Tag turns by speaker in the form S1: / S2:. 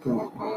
S1: então